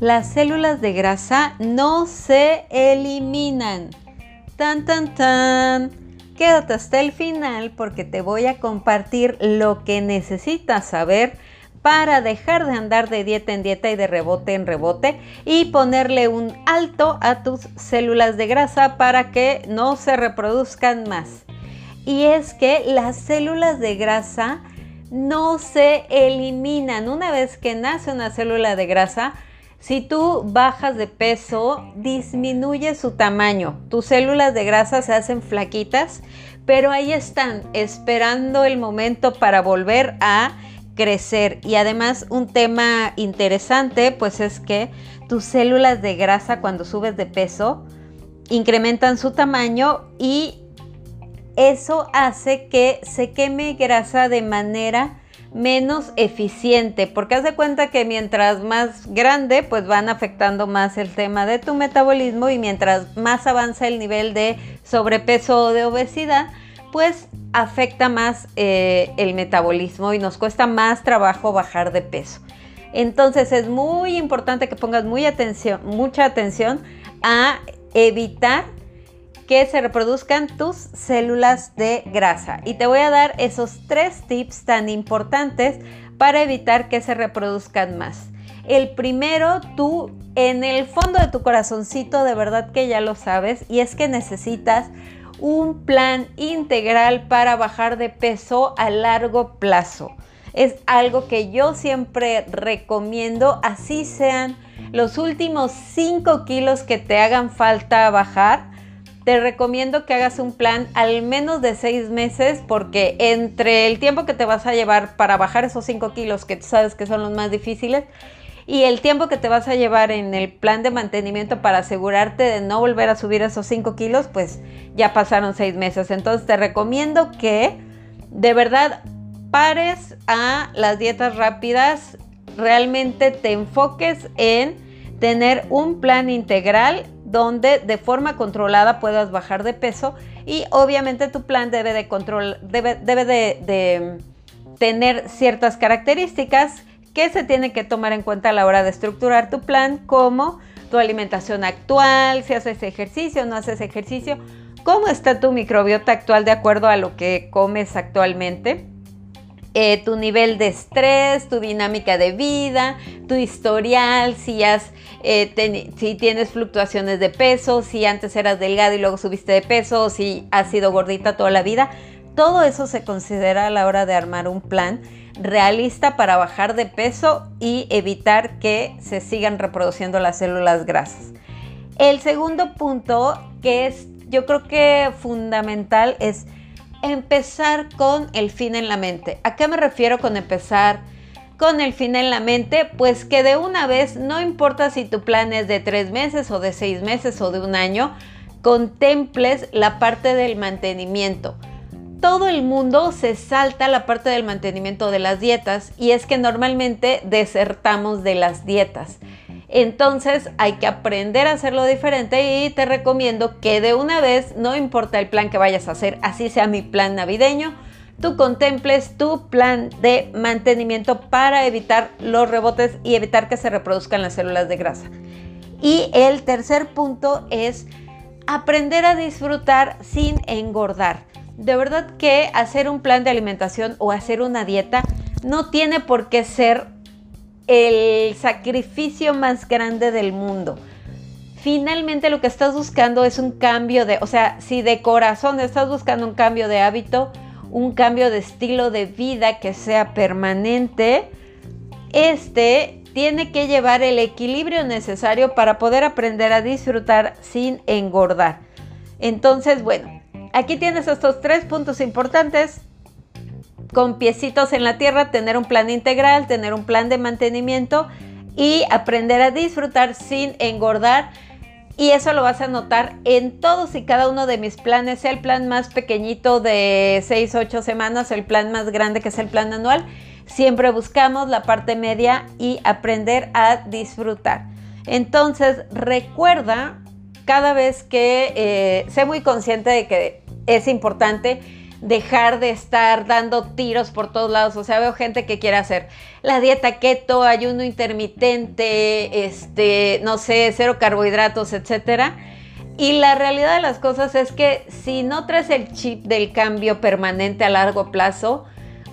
Las células de grasa no se eliminan. Tan, tan, tan. Quédate hasta el final porque te voy a compartir lo que necesitas saber para dejar de andar de dieta en dieta y de rebote en rebote y ponerle un alto a tus células de grasa para que no se reproduzcan más. Y es que las células de grasa no se eliminan. Una vez que nace una célula de grasa, si tú bajas de peso, disminuye su tamaño. Tus células de grasa se hacen flaquitas, pero ahí están, esperando el momento para volver a crecer. Y además un tema interesante, pues es que tus células de grasa cuando subes de peso incrementan su tamaño y eso hace que se queme grasa de manera menos eficiente, porque haz de cuenta que mientras más grande, pues van afectando más el tema de tu metabolismo y mientras más avanza el nivel de sobrepeso o de obesidad, pues afecta más eh, el metabolismo y nos cuesta más trabajo bajar de peso. Entonces es muy importante que pongas mucha atención a evitar que se reproduzcan tus células de grasa. Y te voy a dar esos tres tips tan importantes para evitar que se reproduzcan más. El primero, tú en el fondo de tu corazoncito de verdad que ya lo sabes y es que necesitas un plan integral para bajar de peso a largo plazo. Es algo que yo siempre recomiendo, así sean los últimos 5 kilos que te hagan falta bajar te recomiendo que hagas un plan al menos de seis meses porque entre el tiempo que te vas a llevar para bajar esos 5 kilos que tú sabes que son los más difíciles y el tiempo que te vas a llevar en el plan de mantenimiento para asegurarte de no volver a subir esos 5 kilos, pues ya pasaron seis meses. Entonces te recomiendo que de verdad pares a las dietas rápidas, realmente te enfoques en tener un plan integral donde de forma controlada puedas bajar de peso y obviamente tu plan debe de control, debe, debe de, tener ciertas características que se tienen que tomar en cuenta a la hora de estructurar tu plan, como tu alimentación actual, si haces ejercicio no haces ejercicio, cómo está tu microbiota actual de acuerdo a lo que comes actualmente eh, tu nivel de estrés, tu dinámica de vida, tu historial, si, has, eh, si tienes fluctuaciones de peso, si antes eras delgado y luego subiste de peso, si has sido gordita toda la vida. Todo eso se considera a la hora de armar un plan realista para bajar de peso y evitar que se sigan reproduciendo las células grasas. El segundo punto que es yo creo que fundamental es empezar con el fin en la mente. ¿A qué me refiero con empezar con el fin en la mente? Pues que de una vez, no importa si tu plan es de tres meses o de seis meses o de un año, contemples la parte del mantenimiento. Todo el mundo se salta la parte del mantenimiento de las dietas y es que normalmente desertamos de las dietas. Entonces hay que aprender a hacerlo diferente y te recomiendo que de una vez, no importa el plan que vayas a hacer, así sea mi plan navideño, tú contemples tu plan de mantenimiento para evitar los rebotes y evitar que se reproduzcan las células de grasa. Y el tercer punto es aprender a disfrutar sin engordar. De verdad que hacer un plan de alimentación o hacer una dieta no tiene por qué ser el sacrificio más grande del mundo. Finalmente lo que estás buscando es un cambio de, o sea, si de corazón estás buscando un cambio de hábito, un cambio de estilo de vida que sea permanente, este tiene que llevar el equilibrio necesario para poder aprender a disfrutar sin engordar. Entonces, bueno, aquí tienes estos tres puntos importantes con piecitos en la tierra, tener un plan integral, tener un plan de mantenimiento y aprender a disfrutar sin engordar. Y eso lo vas a notar en todos y cada uno de mis planes, sea el plan más pequeñito de 6, 8 semanas, el plan más grande que es el plan anual. Siempre buscamos la parte media y aprender a disfrutar. Entonces, recuerda cada vez que eh, sé muy consciente de que es importante dejar de estar dando tiros por todos lados. O sea, veo gente que quiere hacer la dieta keto, ayuno intermitente, este, no sé, cero carbohidratos, etcétera. Y la realidad de las cosas es que si no traes el chip del cambio permanente a largo plazo,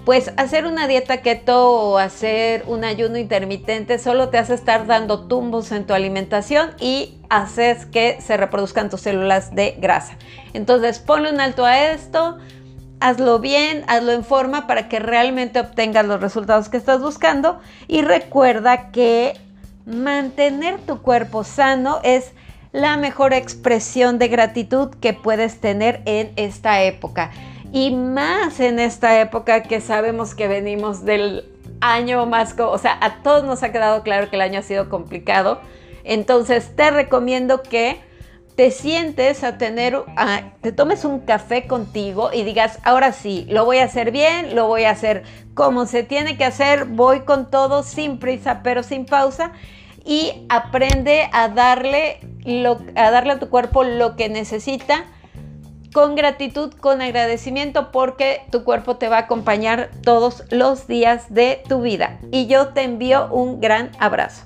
pues hacer una dieta keto o hacer un ayuno intermitente solo te hace estar dando tumbos en tu alimentación y haces que se reproduzcan tus células de grasa. Entonces ponle un alto a esto, hazlo bien, hazlo en forma para que realmente obtengas los resultados que estás buscando y recuerda que mantener tu cuerpo sano es la mejor expresión de gratitud que puedes tener en esta época y más en esta época que sabemos que venimos del año más, o sea, a todos nos ha quedado claro que el año ha sido complicado. Entonces te recomiendo que te sientes a tener, te tomes un café contigo y digas, ahora sí, lo voy a hacer bien, lo voy a hacer como se tiene que hacer, voy con todo, sin prisa, pero sin pausa. Y aprende a darle, a darle a tu cuerpo lo que necesita con gratitud, con agradecimiento, porque tu cuerpo te va a acompañar todos los días de tu vida. Y yo te envío un gran abrazo.